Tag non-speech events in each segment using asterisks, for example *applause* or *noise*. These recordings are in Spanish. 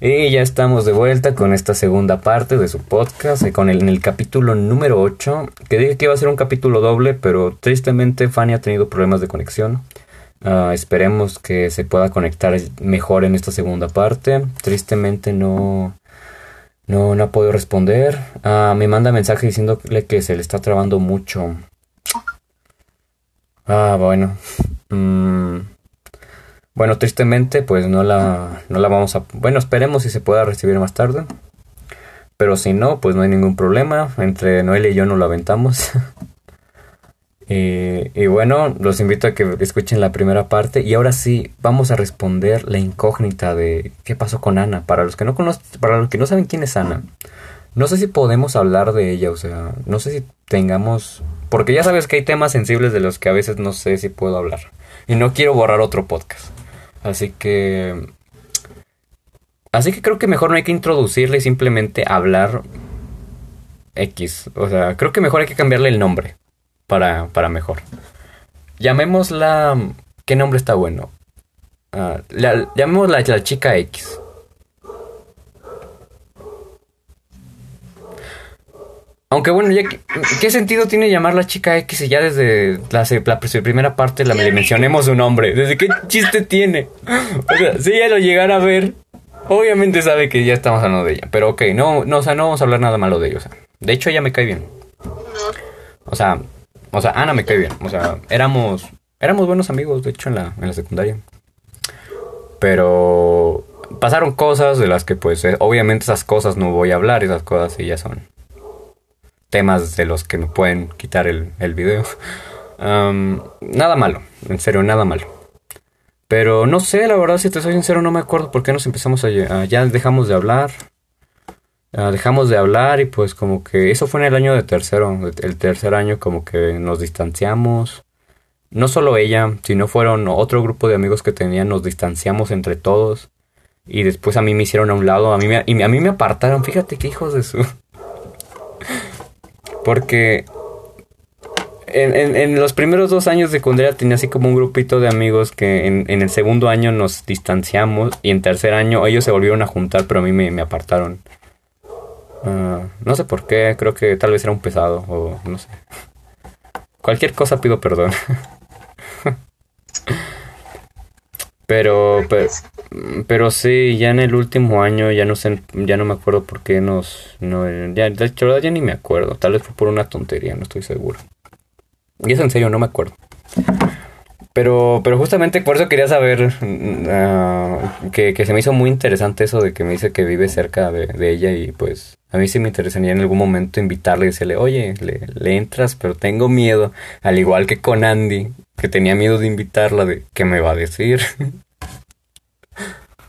Y ya estamos de vuelta con esta segunda parte de su podcast, eh, con el, capítulo número 8, que dije que iba a ser un capítulo doble, pero tristemente Fanny ha tenido problemas de conexión. Ah, esperemos que se pueda conectar mejor en esta segunda parte. Tristemente no, no, no ha podido responder. Ah, me manda mensaje diciéndole que se le está trabando mucho. Ah, bueno. Mm, bueno, tristemente, pues no la, no la vamos a... Bueno, esperemos si se pueda recibir más tarde. Pero si no, pues no hay ningún problema. Entre Noel y yo nos lo aventamos. *laughs* y, y, bueno, los invito a que escuchen la primera parte. Y ahora sí, vamos a responder la incógnita de qué pasó con Ana. Para los que no conocen, para los que no saben quién es Ana. No sé si podemos hablar de ella, o sea, no sé si tengamos... Porque ya sabes que hay temas sensibles de los que a veces no sé si puedo hablar. Y no quiero borrar otro podcast. Así que... Así que creo que mejor no hay que introducirle simplemente hablar X. O sea, creo que mejor hay que cambiarle el nombre para, para mejor. Llamémosla... ¿Qué nombre está bueno? Uh, la, llamémosla la chica X. Aunque bueno, ya ¿qué sentido tiene llamar la chica X si ya desde la, la, primera parte la, le mencionemos su nombre? ¿Desde qué chiste tiene? O sea, si ella lo llegara a ver, obviamente sabe que ya estamos hablando de ella. Pero ok, no, no, o sea, no vamos a hablar nada malo de ella. O sea, de hecho, ella me cae bien. O sea, o sea, Ana me cae bien. O sea, éramos, éramos buenos amigos, de hecho, en la, en la secundaria. Pero pasaron cosas de las que, pues, eh, obviamente esas cosas no voy a hablar, esas cosas ya son temas de los que me pueden quitar el, el video. nada malo, en serio, nada malo. Pero no sé, la verdad, si te soy sincero, no me acuerdo por qué nos empezamos a... ya dejamos de hablar. dejamos de hablar y pues como que eso fue en el año de tercero. El tercer año como que nos distanciamos. No solo ella, sino fueron otro grupo de amigos que tenían, nos distanciamos entre todos. Y después a mí me hicieron a un lado, a mí me, y a mí me apartaron. Fíjate qué hijos de su... Porque en, en, los primeros dos años de secundaria tenía así como un grupito de amigos que en, en, el segundo año nos distanciamos y en tercer año ellos se volvieron a juntar, pero a mí me, me apartaron. Uh, no sé por qué, creo que tal vez era un pesado o no sé. Cualquier cosa pido perdón. *laughs* pero, pero, pero sí, ya en el último año ya no sé, ya no me acuerdo por qué nos, no, ya, de hecho ni me acuerdo, tal vez fue por una tontería, no estoy seguro. Y es en serio, no me acuerdo. Pero, pero justamente por eso quería saber uh, que, que, se me hizo muy interesante eso de que me dice que vive cerca de, de, ella y pues a mí sí me interesaría en algún momento invitarle y decirle, oye, le, le entras, pero tengo miedo, al igual que con Andy, que tenía miedo de invitarla, de qué me va a decir. *laughs*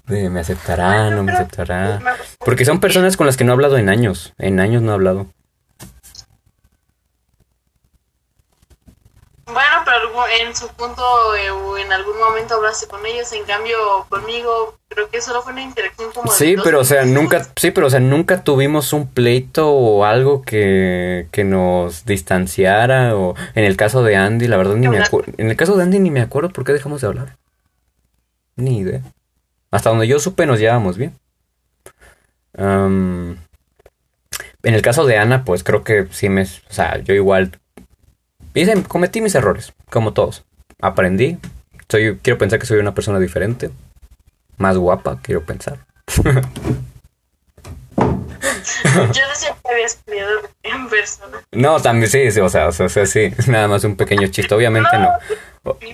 de me aceptará, no me aceptará. Porque son personas con las que no he hablado en años, en años no he hablado. Bueno, pero en su punto eh, o en algún momento hablaste con ellos, en cambio conmigo creo que solo fue una interacción como Sí, pero o sea, nunca sí, pero o sea, nunca tuvimos un pleito o algo que, que nos distanciara o en el caso de Andy, la verdad ni me acuerdo. En el caso de Andy ni me acuerdo por qué dejamos de hablar. Ni idea. Hasta donde yo supe nos llevábamos bien. Um, en el caso de Ana, pues creo que sí me... O sea, yo igual Hice, cometí mis errores, como todos. Aprendí. Soy, quiero pensar que soy una persona diferente. Más guapa, quiero pensar. *laughs* Yo decía que había estudiado en persona. No, también sí, sí o, sea, o sea, sí. Nada más un pequeño chiste. Obviamente no.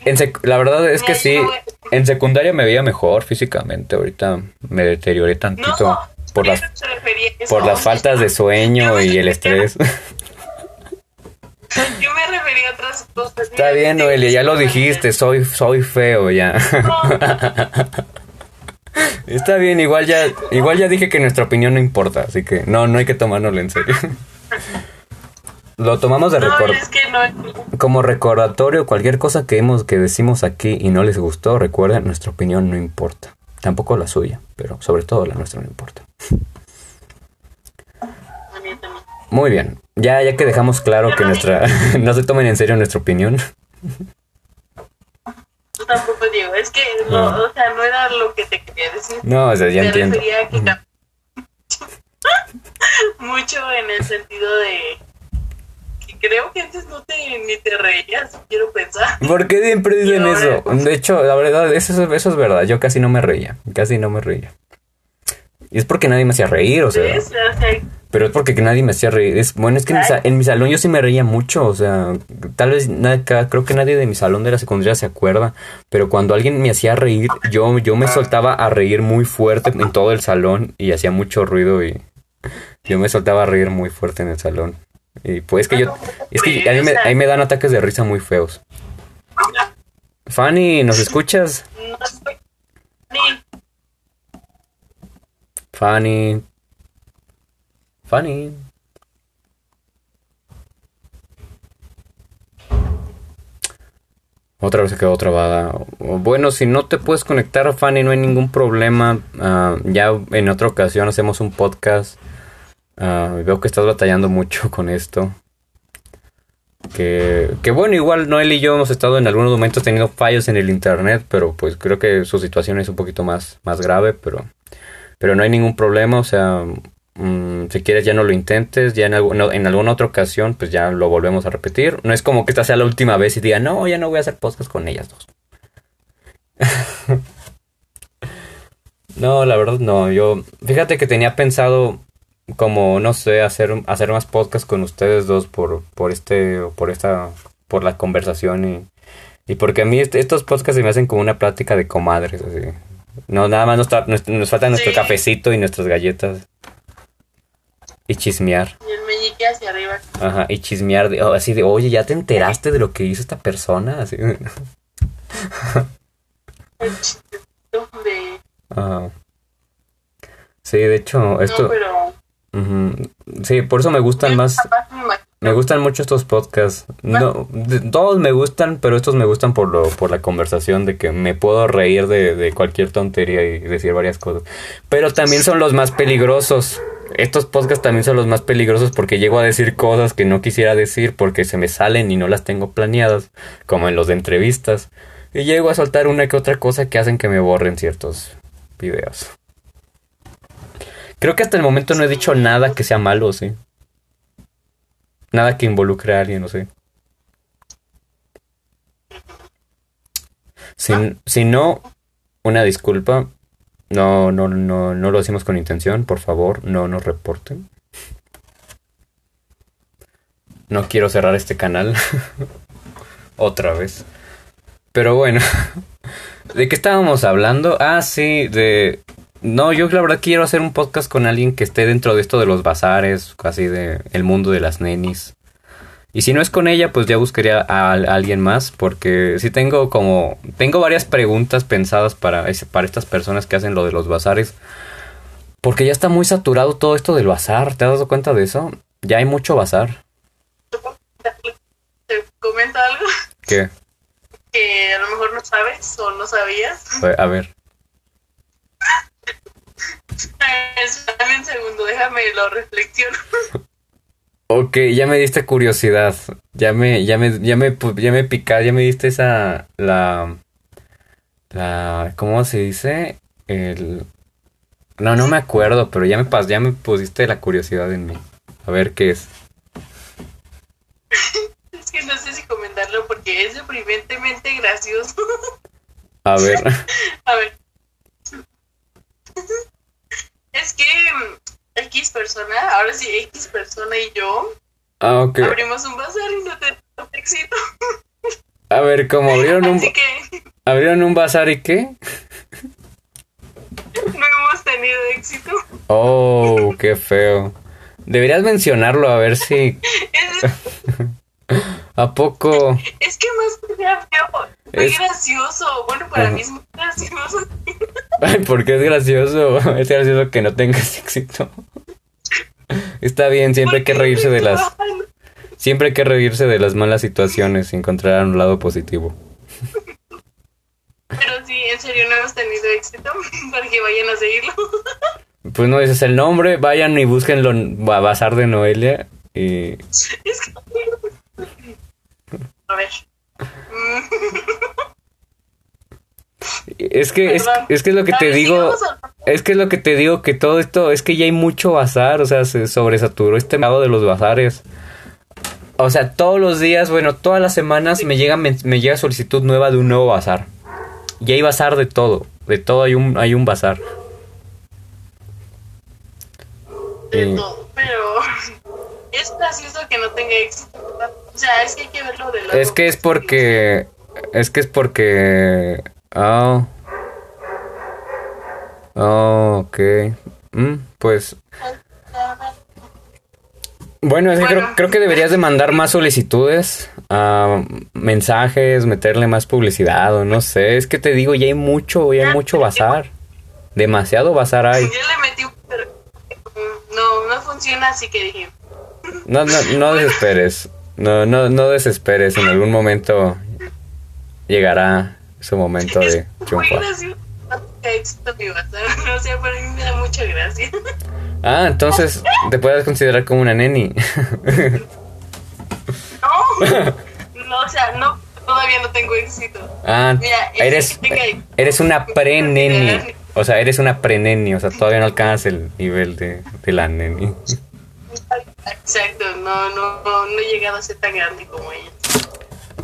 En la verdad es que sí. En secundaria me veía mejor físicamente. Ahorita me deterioré tantito. por las, por las faltas de sueño y el estrés. Yo me refería a otras cosas. Está bien, Noelia, ya lo dijiste, soy, soy feo ya. *laughs* Está bien, igual ya, igual ya dije que nuestra opinión no importa, así que no, no hay que tomárnoslo en serio. *laughs* Lo tomamos de recordatorio. Como recordatorio, cualquier cosa que hemos, que decimos aquí y no les gustó, recuerden, nuestra opinión no importa. Tampoco la suya, pero sobre todo la nuestra no importa. Muy bien. Ya, ya que dejamos claro que nuestra *laughs* no se tomen en serio nuestra opinión. Tú tampoco, Diego. Es que no, o sea, no era lo que te quería decir. No, o sea, ya Me entiendo. refería a que *laughs* mucho en el sentido de creo que antes no te ni te reías, quiero pensar. *laughs* ¿Por qué siempre dicen ahora- eso? De hecho, la verdad, eso, es- eso es verdad. Yo casi no me reía. Casi no me reía. Y es porque nadie me hacía reír, o sea. O sea, Pero es porque nadie me hacía reír. Es, bueno, es que en mi, sa- en mi salón yo sí me reía mucho. O sea, tal vez na- creo que nadie de mi salón de la secundaria se acuerda. Pero cuando alguien me hacía reír, yo, yo me soltaba a reír muy fuerte en todo el salón y hacía mucho ruido y yo me soltaba a reír muy fuerte en el salón. Y pues que yo, es que a mí me, dan ataques de risa muy feos. Fanny, ¿nos escuchas? Fanny. Fanny. Otra vez se quedó trabada. Bueno, si no te puedes conectar, Fanny, no hay ningún problema. Ah, ya en otra ocasión hacemos un podcast. Ah, veo que estás batallando mucho *laughs* con esto. Que, que bueno, igual Noel y yo hemos estado en algunos momentos teniendo fallos en el internet, pero pues creo que su situación es un poquito más, más grave, pero, pero no hay ningún problema, o sea, mm, si quieres ya no lo intentes, ya en, en alguna otra ocasión pues ya lo volvemos a repetir. No es como que esta sea la última vez y diga, no, ya no voy a hacer podcast con ellas dos. *laughs* no, la verdad no, yo, fíjate que tenía pensado como no sé hacer hacer más podcast con ustedes dos por por este por esta por la conversación y y porque a mí est- estos podcasts se me hacen como una plática de comadres así no nada más nos, ta- nos, nos falta nuestro Sí. cafecito y nuestras galletas y chismear y el meñique hacia arriba. ajá y chismear de- oh, así de oye ya te enteraste de lo que hizo esta persona así *laughs* ajá. sí de hecho esto no, pero ujú. sí por eso me gustan más me gustan mucho estos podcasts. No, de- todos me gustan, pero estos me gustan por lo, por la conversación de que me puedo reír de, de cualquier tontería y decir varias cosas. Pero también son los más peligrosos. Estos podcasts también son los más peligrosos porque llego a decir cosas que no quisiera decir porque se me salen y no las tengo planeadas, como en los de entrevistas. Y llego a soltar una que otra cosa que hacen que me borren ciertos videos. Creo que hasta el momento no he dicho nada que sea malo, sí. Nada que involucre a alguien, no sé. Si, si no, una disculpa. No, no, no, no lo hacemos con intención, por favor, no nos reporten. No quiero cerrar este canal. *laughs* Otra vez. Pero bueno. *laughs* ¿De qué estábamos hablando? Ah, sí, de... No, yo la verdad quiero hacer un podcast con alguien que esté dentro de esto de los bazares, así de el mundo de las nenis. Y si no es con ella, pues ya buscaría a, a alguien más, porque sí tengo como... Tengo varias preguntas pensadas para, ese- para estas personas que hacen lo de los bazares. Porque ya está muy saturado todo esto del bazar, ¿te has dado cuenta de eso? Ya hay mucho bazar. te comento algo ¿Qué? que a lo mejor no sabes o no sabías. A ver. Espérame un segundo, déjame lo reflexiono. *laughs* Ok, ya me diste curiosidad. Ya me, ya me, ya me, ya me pica, ya me diste esa, la, la, ¿cómo se dice? El, no, no me acuerdo, pero ya me pas, ya me pusiste la curiosidad en mí. A ver qué es. *laughs* Es que no sé si comentarlo porque es deprimentemente gracioso. A ver, *laughs* A ver. Es que mm, X persona, ahora sí X persona y yo ah, ok. abrimos un bazar y no tenemos éxito. A ver, como abrieron un, Así que abrieron un bazar y qué? *laughs* no hemos tenido éxito. Oh, qué feo. Deberías mencionarlo a ver si, *laughs* Es, a poco. es que más que sea feo, es gracioso. Bueno, para mí es muy gracioso. *laughs* Ay, porque es gracioso. *laughs* Es gracioso que no tengas *laughs* éxito. Está bien, siempre hay que reírse de las, siempre hay que reírse de las malas situaciones y encontrar un lado positivo. Pero sí, en serio no hemos tenido éxito para que vayan a seguirlo. Pues no dices el nombre, vayan y búsquenlo en Ba- Bazar de Noelia y Es que... A ver. Es que es, es que es lo que te digo, es que es lo que te digo que todo esto es que ya hay mucho bazar, o sea, se sobresaturó este mercado de los bazares. O sea, todos los días, bueno, todas las semanas me llega me llega solicitud nueva de un nuevo bazar. Y hay bazar de todo, de todo hay un hay un bazar. de Sí. todo, pero *laughs* es gracioso que no tenga éxito. ¿verdad? O sea, es que hay que verlo de lado Es que es porque es que es porque oh Oh, ok. Mm, pues Bueno, es que Bueno. creo, creo que deberías de mandar más solicitudes, ah, mensajes, meterle más publicidad o no sé. Es que te digo, ya hay mucho, ya hay mucho bazar. Demasiado bazar hay. Yo le metí un no, no funciona, así que dije, No, no, no *laughs* desesperes. No, no, no desesperes. En algún momento llegará su momento de *laughs* triunfar. *laughs* No sea, para mí me da mucha gracia. Ah, entonces te puedes considerar como una neni. No, *laughs* no, o sea, no, todavía no tengo éxito. Ah, Mira, eres, eres una pre-neni. O sea, eres una pre-neni. O sea, todavía no alcanzas el nivel de, de la neni. Exacto, no, no, no, no he llegado a ser tan grande como ella.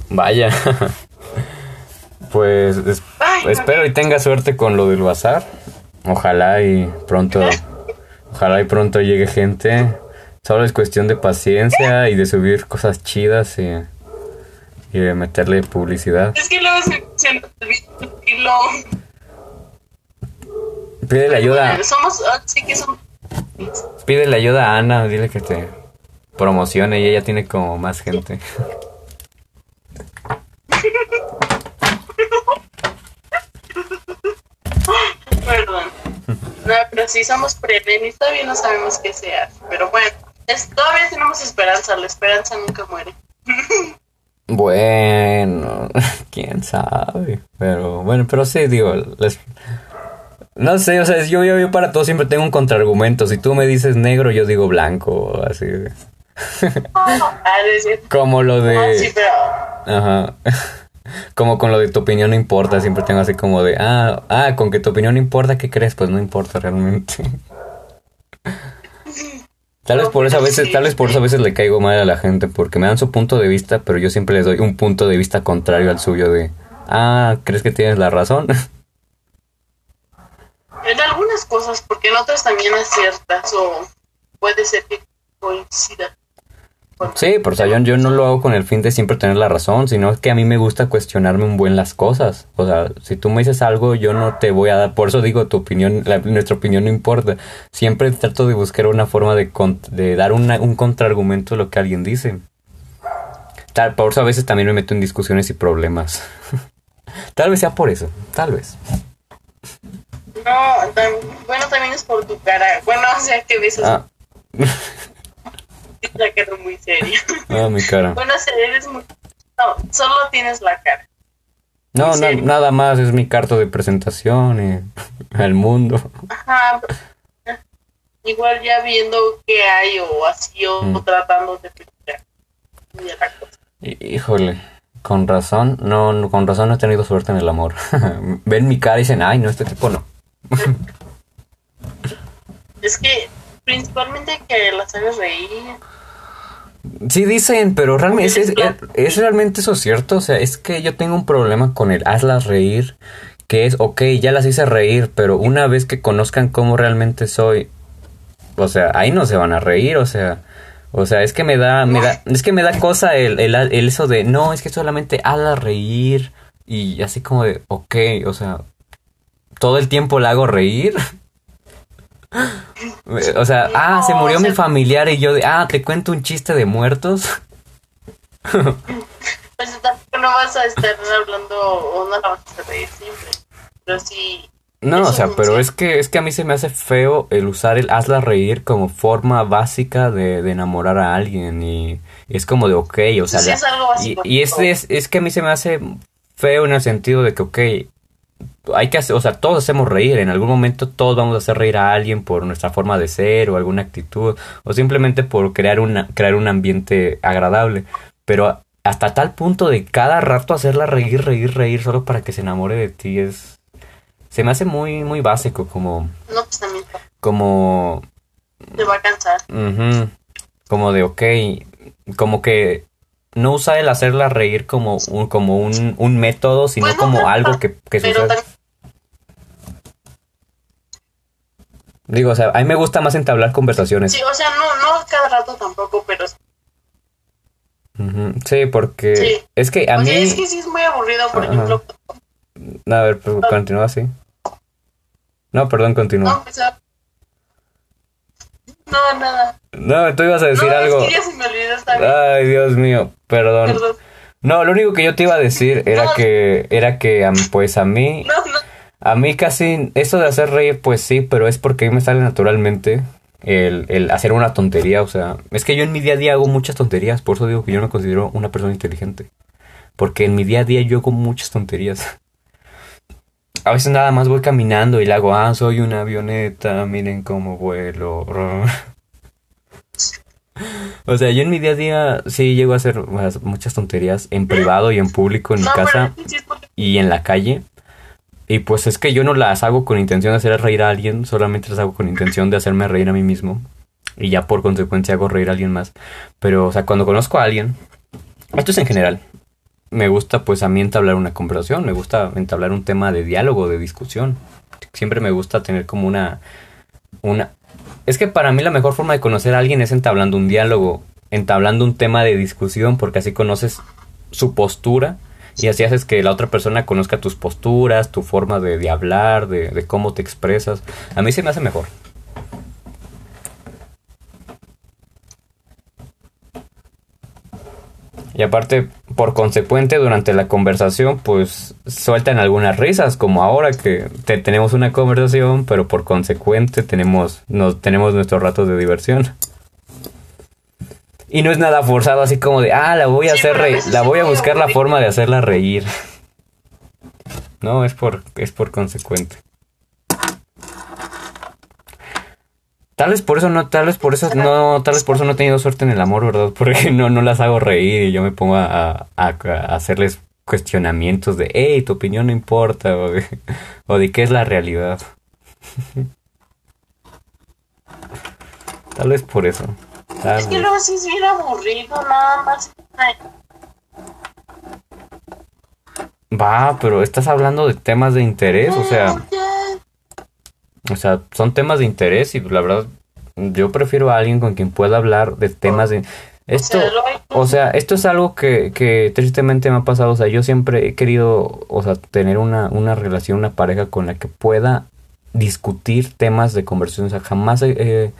Vaya. Pues es- Ay, no. espero y tenga suerte con lo del bazar. Ojalá y pronto, *laughs* ojalá y pronto llegue gente. Solo es cuestión de paciencia y de subir cosas chidas y, y de meterle publicidad. Es que luego se, se me olvida y lo... Pídele ayuda, Somos, ah, sí que somos... pídele ayuda a Ana, dile que te promocione y ella tiene como más gente. Perdón. No, pero sí somos prevenis, todavía no sabemos qué sea. Pero bueno, es, todavía tenemos esperanza, la esperanza nunca muere. Bueno, *laughs* quién sabe. Pero bueno, pero sí, digo, les- no sé, o sea, yo, yo, yo para todo siempre tengo un contraargumento. Si tú me dices negro, yo digo blanco, así. Ah. *laughs* Como lo Ah, de... pero... Ajá. *laughs* Como con lo de tu opinión no importa, siempre tengo así como de, ah, ah, con que tu opinión no importa, ¿qué crees? Pues no importa realmente. *laughs* Tal vez por eso a veces, tal vez por eso a veces le caigo mal a la gente, porque me dan su punto de vista, pero yo siempre les doy un punto de vista contrario al suyo de, ah, ¿crees que tienes la razón? En algunas cosas, porque en otras también aciertas o puede ser que coincida. Sí, pero o sea, yo, yo no lo hago con el fin de siempre tener la razón, sino que a mí me gusta cuestionarme un buen las cosas. O sea, si tú me dices algo, yo no te voy a dar, por eso digo, tu opinión, la- nuestra opinión no importa. Siempre trato de buscar una forma de, con- de dar una- un contraargumento a lo que alguien dice. Tal, por eso a veces también me meto en discusiones y problemas. *laughs* tal vez sea por eso, tal vez. No, bueno, también es por tu cara. Bueno, *laughs* o sea, que ves Ah, *laughs* la cara muy seria. *laughs* ah, mi cara. bueno, o sea, eres muy... No, solo tienes la cara. No, ¿en na- nada más, es mi carta de presentación y al mundo. Ajá. Igual ya viendo qué hay o así o Mm. tratando de. Hí- Híjole, con razón, no, no, con razón no he tenido suerte en el amor. Ven mi cara y dicen, ay, no, este tipo no. *laughs* Es que principalmente que las hagas reír. Sí dicen, pero realmente es, es, es realmente eso cierto. O sea, es que yo tengo un problema con el hazlas reír, que es, ok, ya las hice reír, pero una vez que conozcan cómo realmente soy, o sea, ahí no se van a reír, o sea, o sea, es que me da, me da, es que me da cosa el, el, el eso de, no, es que solamente hazlas reír y así como de, ok, o sea, todo el tiempo la hago reír. O sea, ah, se murió o mi familiar y yo de, ah, te cuento un chiste de muertos. Pues tampoco no vas a estar hablando o no la vas a reír siempre. Pero sí. No, o sea, pero es que es que a mí se me hace feo el usar el hazla reír como forma básica de, de enamorar a alguien y es como de ok, o sea, Sí, la- es algo y, básico. y es, es, es que a mí se me hace feo en el sentido de que ok, hay que hacer, o sea, todos hacemos reír, en algún momento todos vamos a hacer reír a alguien por nuestra forma de ser o alguna actitud o simplemente por crear una crear un ambiente agradable, pero hasta tal punto de cada rato hacerla reír, reír, reír solo para que se enamore de ti es se me hace muy, muy básico, como, No, pues también como, te va a cansar. como de, ok, como que no usa el hacerla reír como un, como un, un método, sino Bueno, como algo que, que Pero sucede. también, Digo, o sea, a mí me gusta más entablar conversaciones. sí, o sea, no, no cada rato tampoco, pero Sí, porque Sí. es que a o mí... sea, es que sí es muy aburrido, por Ajá. ejemplo. A ver, pero continúa así. No, perdón, No, continúa. pues, ah, no, nada. No, tú ibas a decir no, algo. es que ya se me olvidó esta vez. Ay, Dios mío, perdón. Perdón. No, lo único que yo te iba a decir era No. que, era que, pues a mí, No, no. A mí casi, eso de hacer reír, pues sí, pero es porque a mí me sale naturalmente el, el hacer una tontería, o sea, es que yo en mi día a día hago muchas tonterías, por eso digo que yo no me considero una persona inteligente, porque en mi día a día yo hago muchas tonterías. *laughs* A veces nada más voy caminando y le hago, ah, soy una avioneta, miren cómo vuelo. *laughs* O sea, yo en mi día a día sí llego a hacer muchas tonterías en privado y en público, en mi casa y en la calle. Y pues es que yo no las hago con intención de hacer reír a alguien, solamente las hago con intención de hacerme reír a mí mismo. Y ya por consecuencia hago reír a alguien más. Pero, o sea, cuando conozco a alguien, esto es en general, me gusta pues a mí entablar una conversación, me gusta entablar un tema de diálogo, de discusión. Siempre me gusta tener como una... una... Es que para mí la mejor forma de conocer a alguien es entablando un diálogo, entablando un tema de discusión, porque así conoces su postura y así haces que la otra persona conozca tus posturas, tu forma de, de hablar, de, de cómo te expresas. A mí se me hace mejor. Y aparte, por consecuente, durante la conversación, pues sueltan algunas risas, como ahora que te- tenemos una conversación, pero por consecuente tenemos, nos, tenemos nuestros ratos de diversión. Y no es nada forzado, así como de, ah, la voy a Sí, hacer reír, la voy a buscar la forma de hacerla reír. *laughs* No, es por, es por consecuente. Tal vez por eso no, tal vez por eso no, tal vez por eso no he tenido suerte en el amor, ¿verdad? *laughs* Porque no, no las hago reír y yo me pongo a, a- a hacerles cuestionamientos de, hey, tu opinión no importa, o de, *laughs* o de qué es la realidad. Tal vez por eso. Es que luego sí es bien aburrido, nada más. Va, pero estás hablando de temas de interés, o sea, ya. o sea, son temas de interés y la verdad yo prefiero a alguien con quien pueda hablar de temas de esto, o sea, esto es algo que, que tristemente me ha pasado, o sea, yo siempre he querido, o sea, tener una, una relación, una pareja con la que pueda discutir temas de conversación, o sea, jamás he, eh,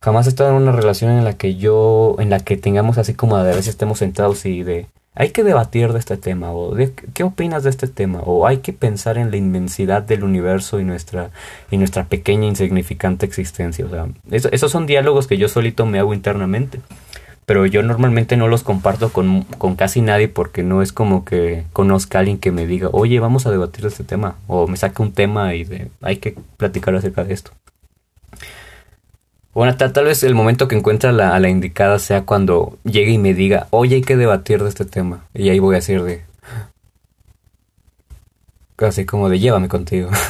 jamás he estado en una relación en la que yo, en la que tengamos así como de a veces estemos sentados y de, hay que debatir de este tema, o de, ¿qué opinas de este tema? O hay que pensar en la inmensidad del universo y nuestra, y nuestra pequeña insignificante existencia, o sea, eso- esos son diálogos que yo solito me hago internamente pero yo normalmente no los comparto con, con casi nadie porque no es como que conozca a alguien que me diga, oye, vamos a debatir de este tema, o me saque un tema y de, hay que platicar acerca de esto. Bueno, tal, tal vez el momento que encuentre a la, a la indicada sea cuando llegue y me diga, oye, hay que debatir de este tema. Y ahí voy a decir de... Así como de, llévame contigo. *laughs*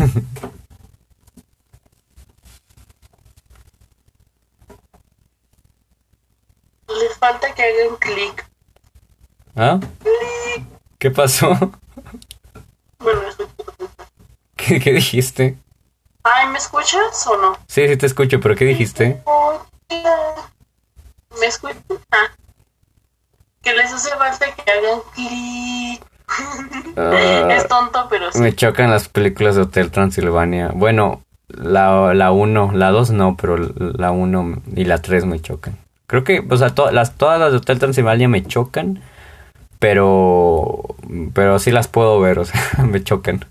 Les falta que hagan clic. ¿Ah? ¿Qué pasó? Bueno. *laughs* ¿Qué, qué dijiste? Ay, ¿me escuchas o no? Sí, sí te escucho, pero ¿qué dijiste? ¿Me escuchas? Ah. Que les hace falta que hagan clic. Ah. es tonto, pero sí. Me chocan las películas de Hotel Transilvania. Bueno, la, la 1, la 2 no, pero la 1 y la 3 me chocan. Creo que, o sea, to- las, todas las de Hotel Transilvania me chocan, pero, pero sí las puedo ver, o sea, *laughs* me chocan.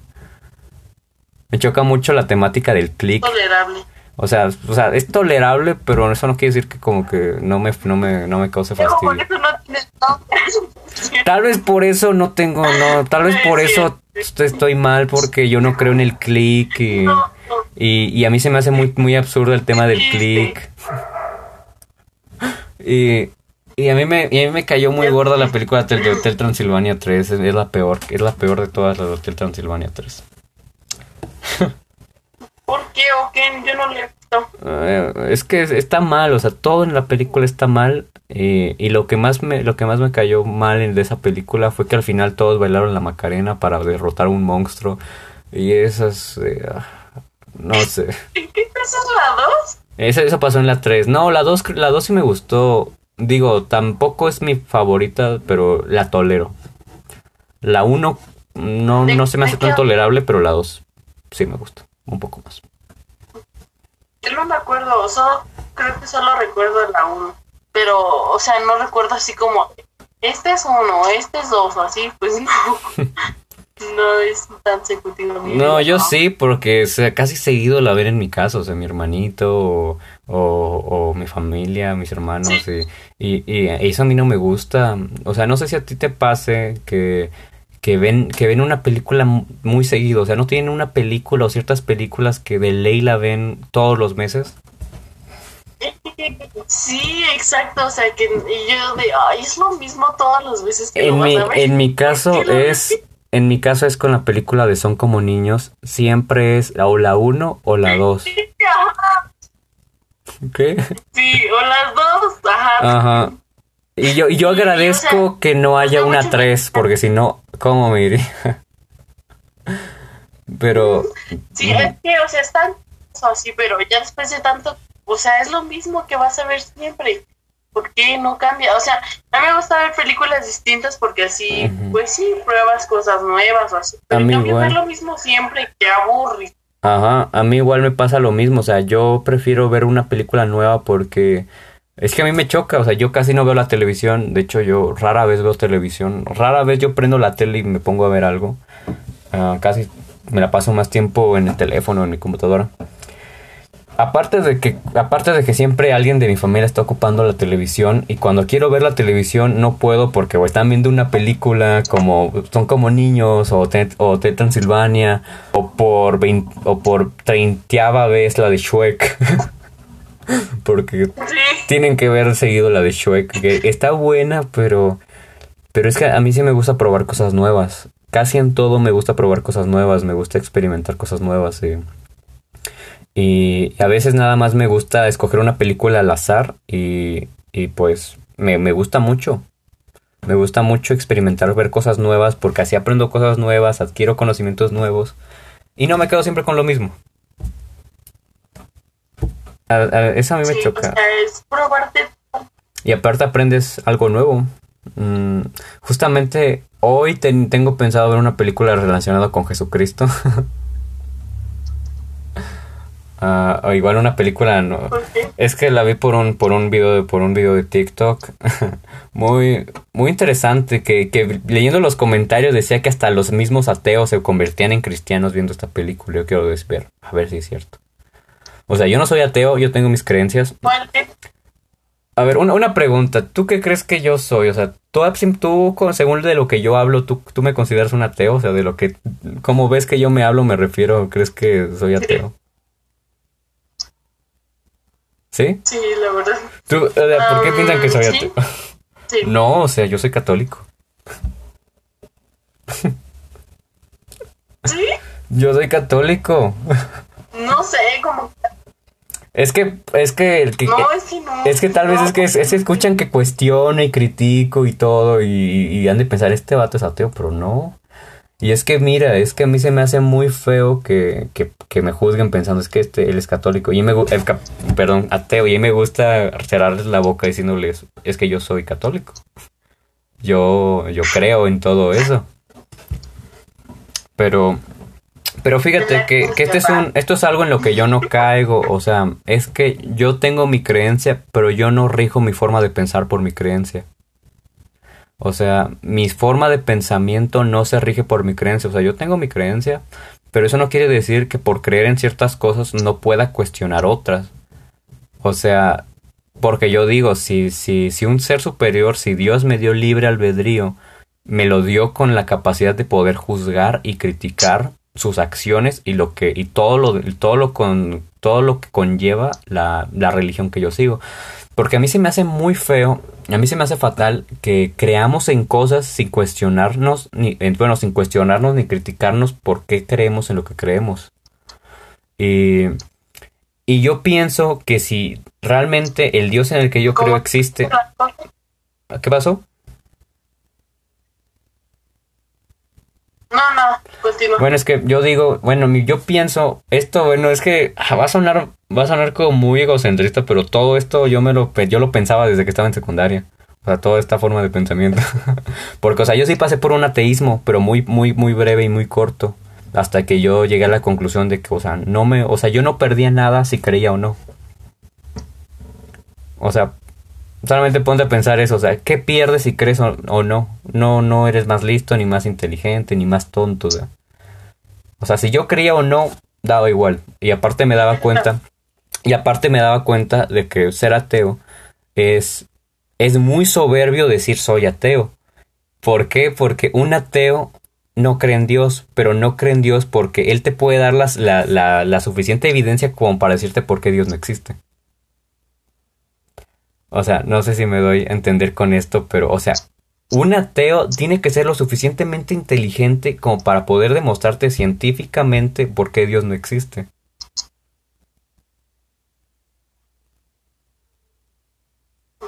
Me choca mucho la temática del click. Tolerable. O sea, o sea, es tolerable, pero eso no quiere decir que como que no me, no me, no me cause por fastidio. eso no tienes. Tal vez por eso no tengo, no, tal vez por eso est- estoy mal porque yo no creo en el click y, y, y a mí se me hace muy, muy absurdo el tema del click. *laughs* Y, y a mí me, y a mí me cayó muy gorda la película de de Hotel Transilvania 3, es, es la peor, es la peor de todas las de Hotel Transilvania 3. ¿Por qué o? Yo no le. Eh, es que está mal, o sea, todo en la película está mal. eh, y lo que más me, lo que más me cayó mal en- de esa película fue que al final todos bailaron la Macarena para derrotar a un monstruo. Y esas, eh, no sé. ¿Qué es la dos? Esa, eso pasó en la 3. No, la 2, la 2 sí me gustó. Digo, tampoco es mi favorita, pero la tolero. La 1 no, ¿De- no se me hace tan tolerable, pero la 2 sí me gusta. Un poco más. Yo no me acuerdo, solo, creo que solo recuerdo la uno. Pero, o sea, no recuerdo así como, este es uno, este es dos, o así, pues no. *laughs* no es tan mi No, yo sí, porque o sea, casi seguido la ver en mi casa, o sea, mi hermanito o, o- o mi familia, mis hermanos, y, y, y eso a mí no me gusta. O sea, no sé si a ti te pase que, que ven, que ven una película mu- muy seguido, o sea, no tienen una película o ciertas películas que de ley la ven todos los meses. Sí, exacto, o sea, que y yo de, ay, es lo mismo todas las veces que En lo mi, vas a ver. en mi caso *laughs* ¿Por qué lo es, en mi caso es con la película de Son como niños, siempre es o la 1 o la 2. *laughs* Ajá, ¿Qué? sí, o las dos, ajá. Ajá. Y yo, y yo Sí, agradezco o sea, que no haya una mucho 3, porque si no, ¿cómo me iría? Pero, Sí, es que, o sea, están así, pero ya después de tanto, o sea, es lo mismo que vas a ver siempre. ¿Por qué no cambia? O sea, a mí me gusta ver películas distintas porque así, pues sí, pruebas cosas nuevas o así. Pero A en mí cambio ver lo mismo siempre, que aburre. ajá, a mí igual me pasa lo mismo, o sea, yo prefiero ver una película nueva porque es que a mí me choca, o sea, yo casi no veo la televisión, de hecho yo rara vez veo televisión, rara vez yo prendo la tele y me pongo a ver algo, Ah, casi me la paso más tiempo en el teléfono, en mi computadora. Aparte de que, aparte de que siempre alguien de mi familia está ocupando la televisión y cuando quiero ver la televisión no puedo porque o están viendo una película como son como niños o Ted, o Ted Transilvania o por vein- o por treintiava vez la de Shrek *laughs* porque Sí, tienen que ver seguido la de Shrek que está buena pero pero es que a mí sí me gusta probar cosas nuevas casi en todo me gusta probar cosas nuevas me gusta experimentar cosas nuevas y y a veces nada más me gusta escoger una película al azar y, y pues me, me gusta mucho. Me gusta mucho experimentar, ver cosas nuevas porque así aprendo cosas nuevas, adquiero conocimientos nuevos y no me quedo siempre con lo mismo. A- a- eso a mí me choca. o sea, es probarte. Y aparte aprendes algo nuevo. Mm, justamente hoy ten- tengo pensado ver una película relacionada con Jesucristo. *laughs* Ah, o igual una película no, es que la vi por un por un video de por un video de TikTok *laughs* muy muy interesante que, que leyendo los comentarios decía que hasta los mismos ateos se convertían en cristianos viendo esta película. Yo quiero ver a ver si es cierto. O sea, yo no soy ateo, yo tengo mis creencias, a ver, una, una pregunta. ¿Tú qué crees que yo soy? O sea, tú, según de lo que yo hablo, ¿tú, ¿tú me consideras un ateo? O sea, de lo que... ¿Cómo ves que yo me hablo me refiero? ¿Crees que soy ateo? ¿Sí? Sí, la verdad. ¿Tú, o sea, ¿Por qué Um, piensan que soy sí. ateo? *laughs* Sí. No, o sea, yo soy católico. ¿Sí? *laughs* Yo soy católico. No sé, como. Es que, es que el que... No, es que no. Es que tal vez es que se escuchan que cuestiono y critico y todo y, y han de pensar este vato es ateo, pero no. Y es que mira, es que a mí se me hace muy feo que, que, que me juzguen pensando es que este él es católico y me el perdón, ateo y a mí me gusta cerrarles la boca diciéndoles es que yo soy católico. Yo yo creo en todo eso. Pero pero fíjate que, que este es un, esto es algo en lo que yo no caigo, o sea, es que yo tengo mi creencia, pero yo no rijo mi forma de pensar por mi creencia. O sea, mi forma de pensamiento no se rige por mi creencia, o sea, yo tengo mi creencia, pero eso no quiere decir que por creer en ciertas cosas no pueda cuestionar otras. O sea, porque yo digo, si, si, si un ser superior, si Dios me dio libre albedrío, me lo dio con la capacidad de poder juzgar y criticar sus acciones y lo que y todo lo todo lo con todo lo que conlleva la, la religión que yo sigo. Porque a mí se me hace muy feo a mí se me hace fatal que creamos en cosas sin cuestionarnos ni en- bueno sin cuestionarnos ni criticarnos por qué creemos en lo que creemos. Y, y yo pienso que si realmente el Dios en el que yo creo existe... ¿Qué pasó? No, no, continúa. Bueno, es que yo digo, bueno, yo pienso, esto, bueno, es que ah, va a sonar, va a sonar como muy egocentrista, pero todo esto yo me lo, yo lo pensaba desde que estaba en secundaria. O sea, toda esta forma de pensamiento. *laughs* Porque, o sea, yo sí pasé por un ateísmo, pero muy, muy, muy breve y muy corto. Hasta que yo llegué a la conclusión de que, o sea, no me, o sea, yo no perdía nada si creía o no. O sea, solamente ponte a pensar eso, o sea, ¿qué pierdes si crees o, no? No, no eres más listo, ni más inteligente, ni más tonto. O sea, si yo creía o no, daba igual. Y aparte me daba cuenta, y aparte me daba cuenta de que ser ateo es, es muy soberbio decir soy ateo. ¿Por qué? Porque un ateo no cree en Dios, pero no cree en Dios porque Él te puede dar la, la, la suficiente evidencia como para decirte por qué Dios no existe. O sea, no sé si me doy a entender con esto, pero, o sea, un ateo tiene que ser lo suficientemente inteligente como para poder demostrarte científicamente por qué Dios no existe.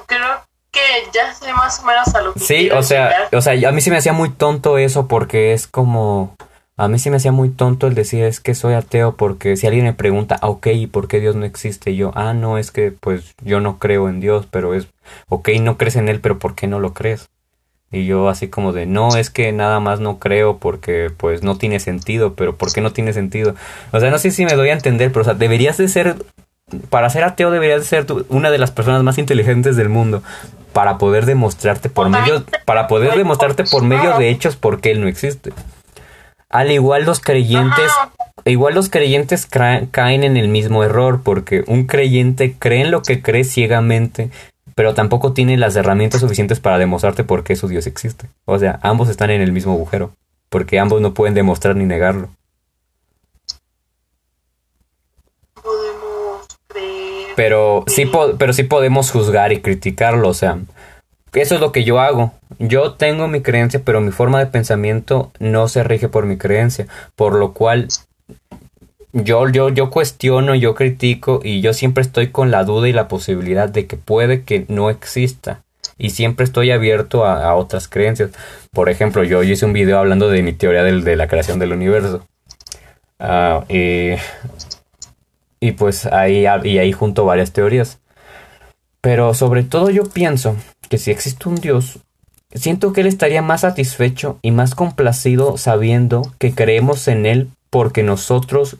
Creo que ya sé más o menos a lo que Sí, o sea, o sea, a mí sí me hacía muy tonto eso porque es como a mí sí me hacía muy tonto el decir es que soy ateo porque si alguien me pregunta, ah, ok, ¿y por qué Dios no existe? Y yo, ah, no, es que pues yo no creo en Dios, pero es, ok, no crees en Él, pero ¿por qué no lo crees? Y yo así como de, no, es que nada más no creo porque pues no tiene sentido, pero ¿por qué no tiene sentido? O sea, no sé si me doy a entender, pero o sea, deberías de ser, para ser ateo deberías de ser una de las personas más inteligentes del mundo para poder demostrarte por medio, para poder demostrarte por medio de hechos por qué Él no existe. Al igual los creyentes, igual los creyentes caen en el mismo error, porque un creyente cree en lo que cree ciegamente, pero tampoco tiene las herramientas suficientes para demostrarte por qué su Dios existe. O sea, ambos están en el mismo agujero, porque ambos no pueden demostrar ni negarlo. Pero sí, pero sí podemos juzgar y criticarlo, o sea, eso es lo que yo hago. Yo tengo mi creencia, pero mi forma de pensamiento no se rige por mi creencia, por lo cual yo, yo, yo cuestiono, yo critico y yo siempre estoy con la duda y la posibilidad de que puede que no exista. Y siempre estoy abierto a, otras creencias. Por ejemplo, yo, hice un video hablando de mi teoría de la creación del universo. Ah, y, y pues ahí, y ahí junto varias teorías. Pero sobre todo yo pienso que si existe un Dios, siento que Él estaría más satisfecho y más complacido sabiendo que creemos en Él porque nosotros,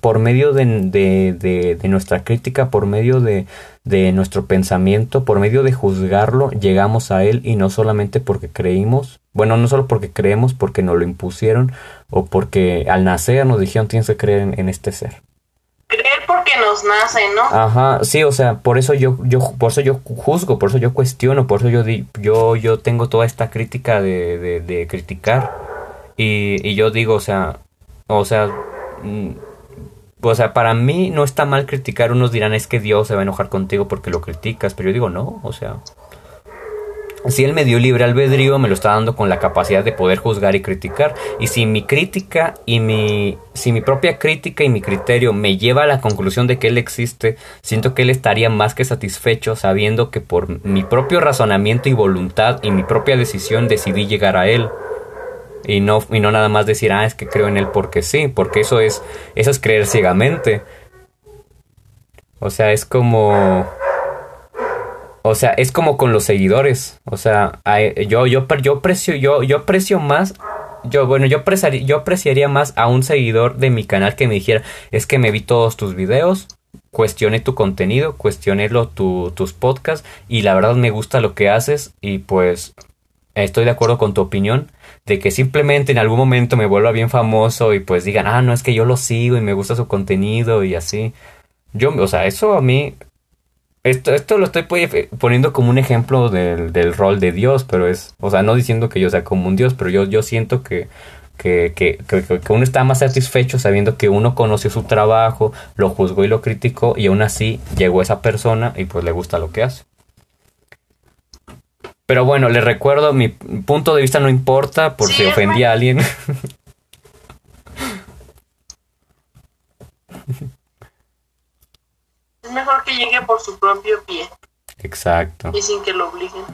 por medio de, de, de, nuestra crítica, por medio de, de nuestro pensamiento, por medio de juzgarlo, llegamos a Él y no solamente porque creímos, bueno, no solo porque creemos, porque nos lo impusieron o porque al nacer nos dijeron tienes que creer en este ser porque nos nace, ¿no? Ajá, sí, o sea, por eso yo, yo, por eso yo juzgo, por eso yo cuestiono, por eso yo, yo, yo tengo toda esta crítica de, de, de criticar. Y, y, yo digo, o sea, o sea, mm, o sea, para mí no está mal criticar. Unos dirán es que Dios se va a enojar contigo porque lo criticas, pero yo digo no, o sea, si él me dio libre albedrío, me lo está dando con la capacidad de poder juzgar y criticar. Y si mi crítica y mi, si mi propia crítica y mi criterio me lleva a la conclusión de que él existe, siento que él estaría más que satisfecho sabiendo que por mi propio razonamiento y voluntad y mi propia decisión decidí llegar a él. Y no, y no nada más decir, ah, es que creo en él porque sí, porque eso es, eso es creer ciegamente. O sea, es como o sea, es como con los seguidores. O sea, yo, yo, yo aprecio, yo, yo aprecio más. Yo, bueno, yo apreciaría, yo más a un seguidor de mi canal que me dijera, es que me vi todos tus videos, cuestioné tu contenido, cuestioné lo, tu, tus podcasts y la verdad me gusta lo que haces y pues estoy de acuerdo con tu opinión de que simplemente en algún momento me vuelva bien famoso y pues digan, ah, no, es que yo lo sigo y me gusta su contenido y así. Yo, o sea, eso a mí esto, esto lo estoy poniendo como un ejemplo del, del, rol de Dios, pero es, o sea, no diciendo que yo sea como un Dios, pero yo, yo siento que, que, que, que, uno está más satisfecho sabiendo que uno conoció su trabajo, lo juzgó y lo criticó, y aún así llegó esa persona y pues le gusta lo que hace. Pero bueno, les recuerdo, mi punto de vista no importa por si ofendí a alguien. *laughs* Es mejor que llegue por su propio pie Exacto. y sin que lo obliguen.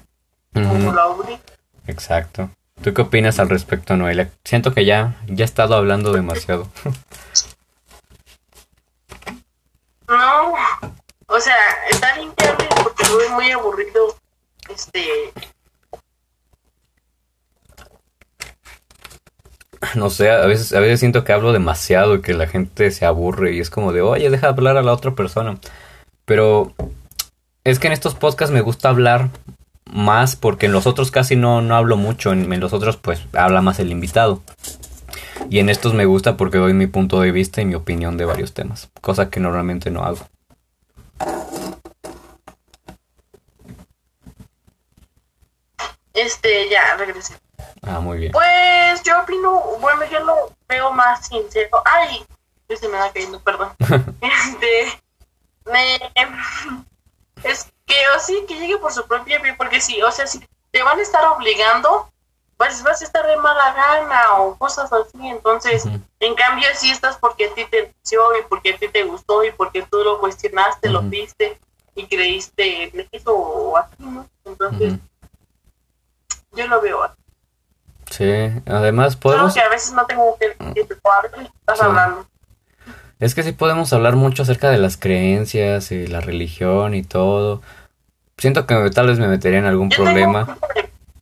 Como lo obliguen. Exacto. ¿Tú qué opinas al respecto, Noelia? Siento que ya, ya he estado hablando demasiado. *laughs* No, o sea, está bien que porque lo es muy aburrido. Este, No sé, a veces, a veces siento que hablo demasiado y que la gente se aburre y es como de, oye, deja de hablar a la otra persona. Pero es que en estos podcasts me gusta hablar más porque en los otros casi no, no hablo mucho, en, en los otros pues habla más el invitado. Y en estos me gusta porque doy mi punto de vista y mi opinión de varios temas, cosa que normalmente no hago. este, ya, regresé. Ah, muy bien. Pues yo opino, bueno, yo lo veo más sincero. Ay, se me va cayendo, perdón. *laughs* este, me, es que, o sí, que llegue por su propia pie, porque sí, o sea, si te van a estar obligando, pues vas a estar de mala gana o cosas así. Entonces, en cambio, si estás porque a ti te y porque a ti te gustó y porque tú lo cuestionaste, lo viste y creíste en eso o así, ¿no? Entonces, yo lo veo así. Sí, además podemos... que a veces no tengo que que te estás Sí. hablando. Es que sí podemos hablar mucho acerca de las creencias y la religión y todo. Siento que tal vez me metería en algún Yo problema.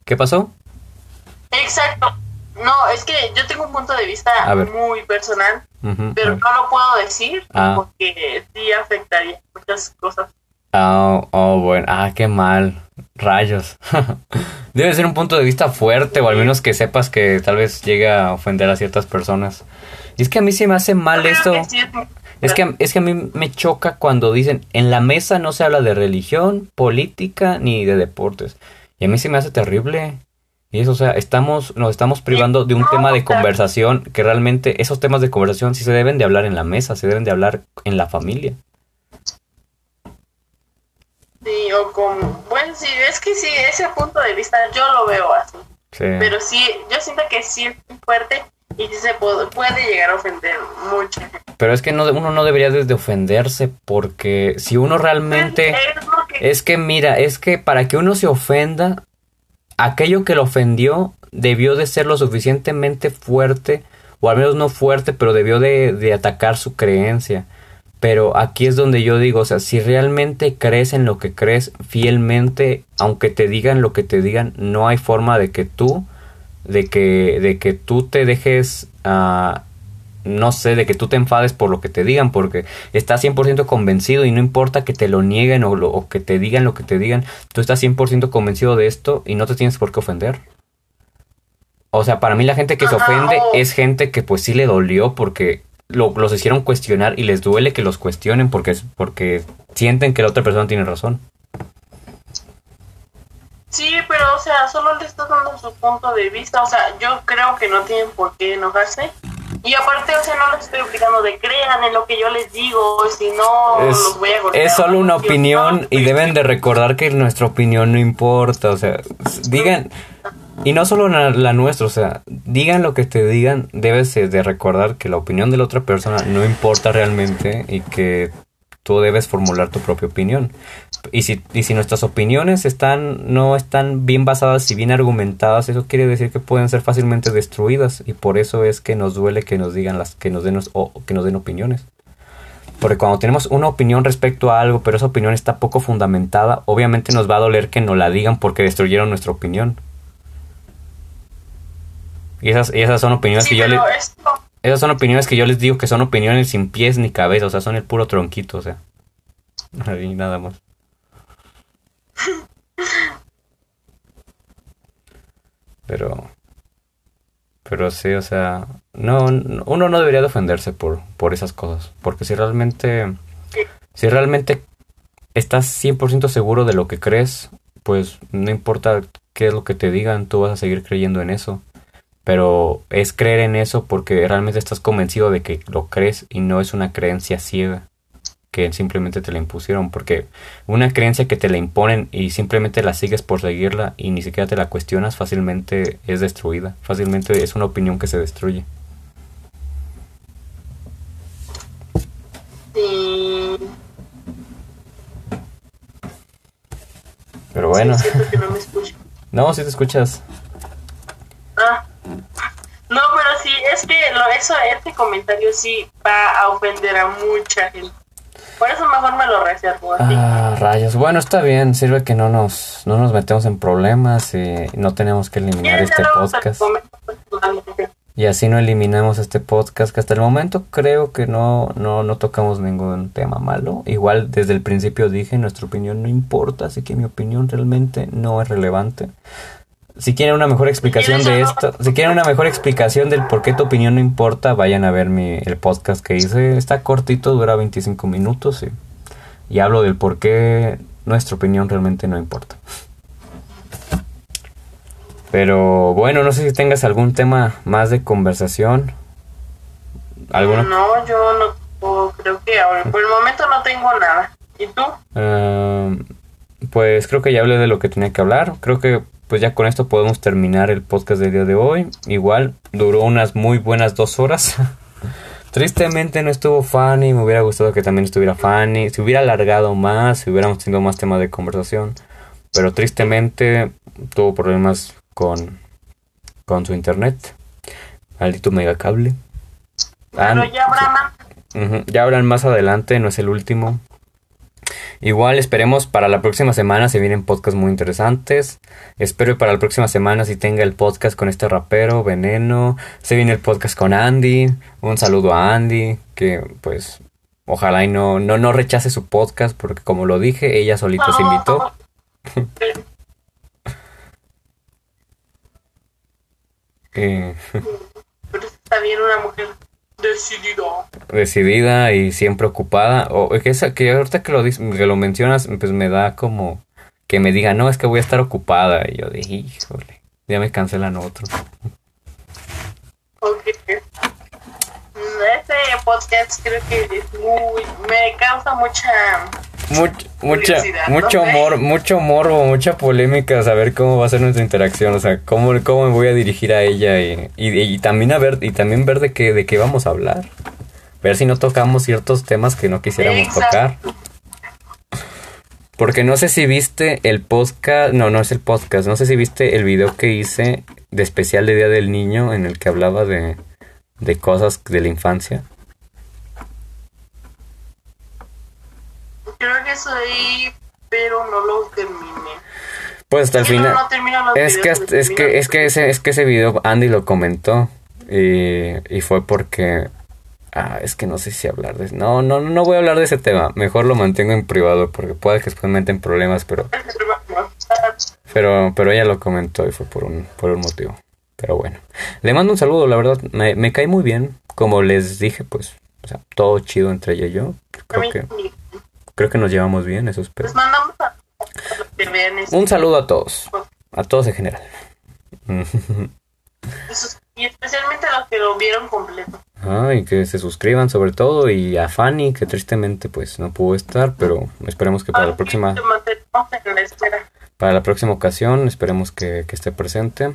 ¿Qué pasó? Exacto. No, es que yo tengo un punto de vista muy personal, pero no lo puedo decir Ah. porque sí afectaría muchas cosas. Ah, oh, bueno. Ah, qué mal. Rayos. *laughs* Debe ser un punto de vista fuerte o al menos que sepas que tal vez llegue a ofender a ciertas personas. Y es que a mí se me hace mal esto. que sí es que, es que a mí me choca cuando dicen en la mesa no se habla de religión, política ni de deportes. Y a mí se me hace terrible. Y eso, o sea, estamos, nos estamos privando de un tema de conversación que realmente esos temas de conversación sí se deben de hablar en la mesa, se deben de hablar en la familia. Sí, o como, bueno, sí, es que sí, ese punto de vista yo lo veo así. Sí. Pero sí, yo siento que sí es muy fuerte y sí se puede, puede llegar a ofender mucho. Pero es que no, uno no debería desde ofenderse porque si uno realmente... Es que- Es que mira, es que para que uno se ofenda, aquello que lo ofendió debió de ser lo suficientemente fuerte, o al menos no fuerte, pero debió de, de atacar su creencia. Pero aquí es donde yo digo, o sea, si realmente crees en lo que crees fielmente, aunque te digan lo que te digan, no hay forma de que tú, de que, de que tú te dejes, ah, no sé, de que tú te enfades por lo que te digan, porque estás 100% convencido y no importa que te lo nieguen o, lo- o que te digan lo que te digan, tú estás 100% convencido de esto y no te tienes por qué ofender. O sea, para mí la gente que se ofende es gente que pues sí le dolió porque lo- los hicieron cuestionar y les duele que los cuestionen porque, es- porque sienten que la otra persona tiene razón. Sí, pero o sea, solo le estás dando su punto de vista. O sea, yo creo que no tienen por qué enojarse. Y aparte, o sea, no les estoy obligando de crean en lo que yo les digo. Si no, Es, los voy a golpear. es solo una opinión y deben de recordar que nuestra opinión no importa, o sea, digan, y no solo la, la nuestra, o sea, digan lo que te digan, debes de recordar que la opinión de la otra persona no importa realmente y que tú debes formular tu propia opinión. Y si, y si nuestras opiniones están, no están bien basadas y bien argumentadas, eso quiere decir que pueden ser fácilmente destruidas y por eso es que nos duele que nos digan las, que nos den, o que nos den opiniones. Porque cuando tenemos una opinión respecto a algo, pero esa opinión está poco fundamentada, obviamente nos va a doler que nos la digan porque destruyeron nuestra opinión. Y esas, y esas son opiniones Sí, que yo le, pero esto, esas son opiniones que yo les digo que son opiniones sin pies ni cabeza, o sea, son el puro tronquito, o sea. *laughs* Y nada más. Pero pero sí, o sea, no, no- uno no debería de ofenderse por, por esas cosas, porque si realmente si realmente estás 100% seguro de lo que crees, pues no importa qué es lo que te digan, tú vas a seguir creyendo en eso. Pero es creer en eso porque realmente estás convencido de que lo crees y no es una creencia ciega que simplemente te la impusieron, porque una creencia que te la imponen y simplemente la sigues por seguirla y ni siquiera te la cuestionas, fácilmente es destruida, fácilmente es una opinión que se destruye. Sí. Pero bueno. No, me *laughs* te escuchas. Ah. No, pero sí, es que lo, eso, este comentario sí va a ofender a mucha gente. Por eso mejor me lo reservo. Así. Ah, rayos. Bueno, está bien. Sirve que no nos, no nos metemos en problemas y no tenemos que eliminar ¿Quieres este podcast. Y así no eliminamos este podcast, que hasta el momento creo que no, no, no tocamos ningún tema malo. Igual desde el principio dije, nuestra opinión no importa, así que mi opinión realmente no es relevante. Si quieren una mejor explicación de esto, si quieren una mejor explicación del por qué tu opinión no importa, vayan a ver mi, el podcast que hice. Está cortito, dura 25 minutos y, y hablo del por qué nuestra opinión realmente no importa. Pero bueno, no sé si tengas algún tema más de conversación. ¿Alguno? No, yo no creo que ahora, por el momento no tengo nada. ¿Y tú? Ah, pues creo que ya hablé de lo que tenía que hablar. Creo que pues ya con esto podemos terminar el podcast del día de hoy. Igual duró unas muy buenas dos horas. *laughs* Tristemente no estuvo Fanny, me hubiera gustado que también estuviera Fanny. Se hubiera alargado más, si hubiéramos tenido más temas de conversación. Pero tristemente tuvo problemas con, con su internet. Maldito megacable. Ah, Pero ya habrá más. Ya hablan más adelante, no es el último. Igual esperemos para la próxima semana se vienen podcasts muy interesantes. Espero para la próxima semana si tenga el podcast con este rapero, Veneno. Se viene el podcast con Andy. Un saludo a Andy, que pues ojalá y no, no, no rechace su podcast, porque como lo dije, ella solita se invitó. *laughs* Eh, *laughs* está bien una mujer decidida. decidida y siempre ocupada. O que, esa, que ahorita que lo, que lo mencionas, pues me da como que me diga, no, es que voy a estar ocupada. Y yo dije, híjole, ya me cancelan otro. Ok. Este podcast creo que es muy. me causa mucha. Much- mucha, mucho humor, mucho morbo, mucha polémica, saber cómo va a ser nuestra interacción, o sea, cómo, cómo me voy a dirigir a ella y, y, y también a ver, y también ver de qué, de qué vamos a hablar. Ver si no tocamos ciertos temas que no quisiéramos tocar. Porque no sé si viste el podcast, no, no es el podcast, no sé si viste el video que hice de especial de Día del Niño en el que hablaba de, de cosas de la infancia. Creo que pero no lo terminé. Pues hasta el no, final. no los Es que, es que, es que ese, es que ese video Andy lo comentó y, y fue porque, ah, es que no sé si hablar de, no, no, no voy a hablar de ese tema, mejor lo mantengo en privado porque puede que después me meten problemas, pero, pero, pero ella lo comentó y fue por un, por un motivo. Pero bueno, le mando un saludo, la verdad, me, me cae muy bien, como les dije, pues, o sea, todo chido entre ella y yo, creo que. Creo que nos llevamos bien, eso espero. Les mandamos a a los que vean este- Un saludo a todos, a todos en general. *laughs* y especialmente a los que lo vieron completo. Ah, y que se suscriban sobre todo y a Fanny que tristemente pues no pudo estar, pero esperemos que para la próxima para la próxima ocasión esperemos que, que esté presente.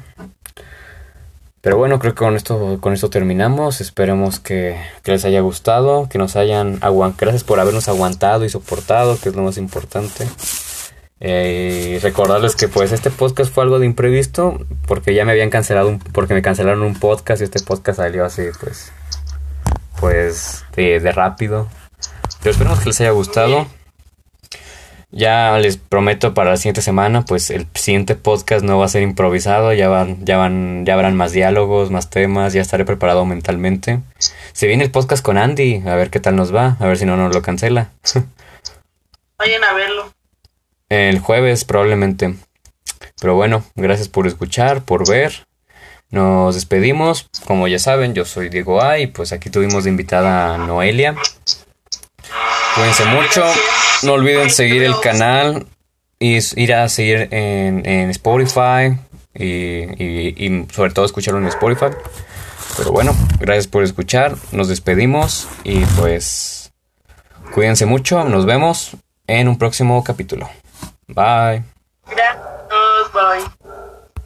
Pero bueno, creo que con esto con esto terminamos. Esperemos que, les haya gustado, que nos hayan aguantado. Gracias por habernos aguantado y soportado, que es lo más importante. Eh, recordarles que pues este podcast fue algo de imprevisto porque ya me habían cancelado un, porque me cancelaron un podcast y este podcast salió así pues pues de, de rápido. Pero esperemos que les haya gustado. Ya les prometo para la siguiente semana, pues el siguiente podcast no va a ser improvisado, ya van, ya van, ya habrán más diálogos, más temas, ya estaré preparado mentalmente. Se viene el podcast con Andy, a ver qué tal nos va, a ver si no nos lo cancela. *laughs* Vayan a verlo. El jueves probablemente. Pero bueno, gracias por escuchar, por ver. Nos despedimos. Como ya saben, yo soy Diego A y pues aquí tuvimos de invitada a Noelia. Cuídense mucho. No olviden seguir el canal y ir a seguir en, en Spotify y, y- y sobre todo escucharlo en Spotify. Pero bueno, gracias por escuchar. Nos despedimos y pues cuídense mucho. Nos vemos en un próximo capítulo. Bye. Gracias. Bye.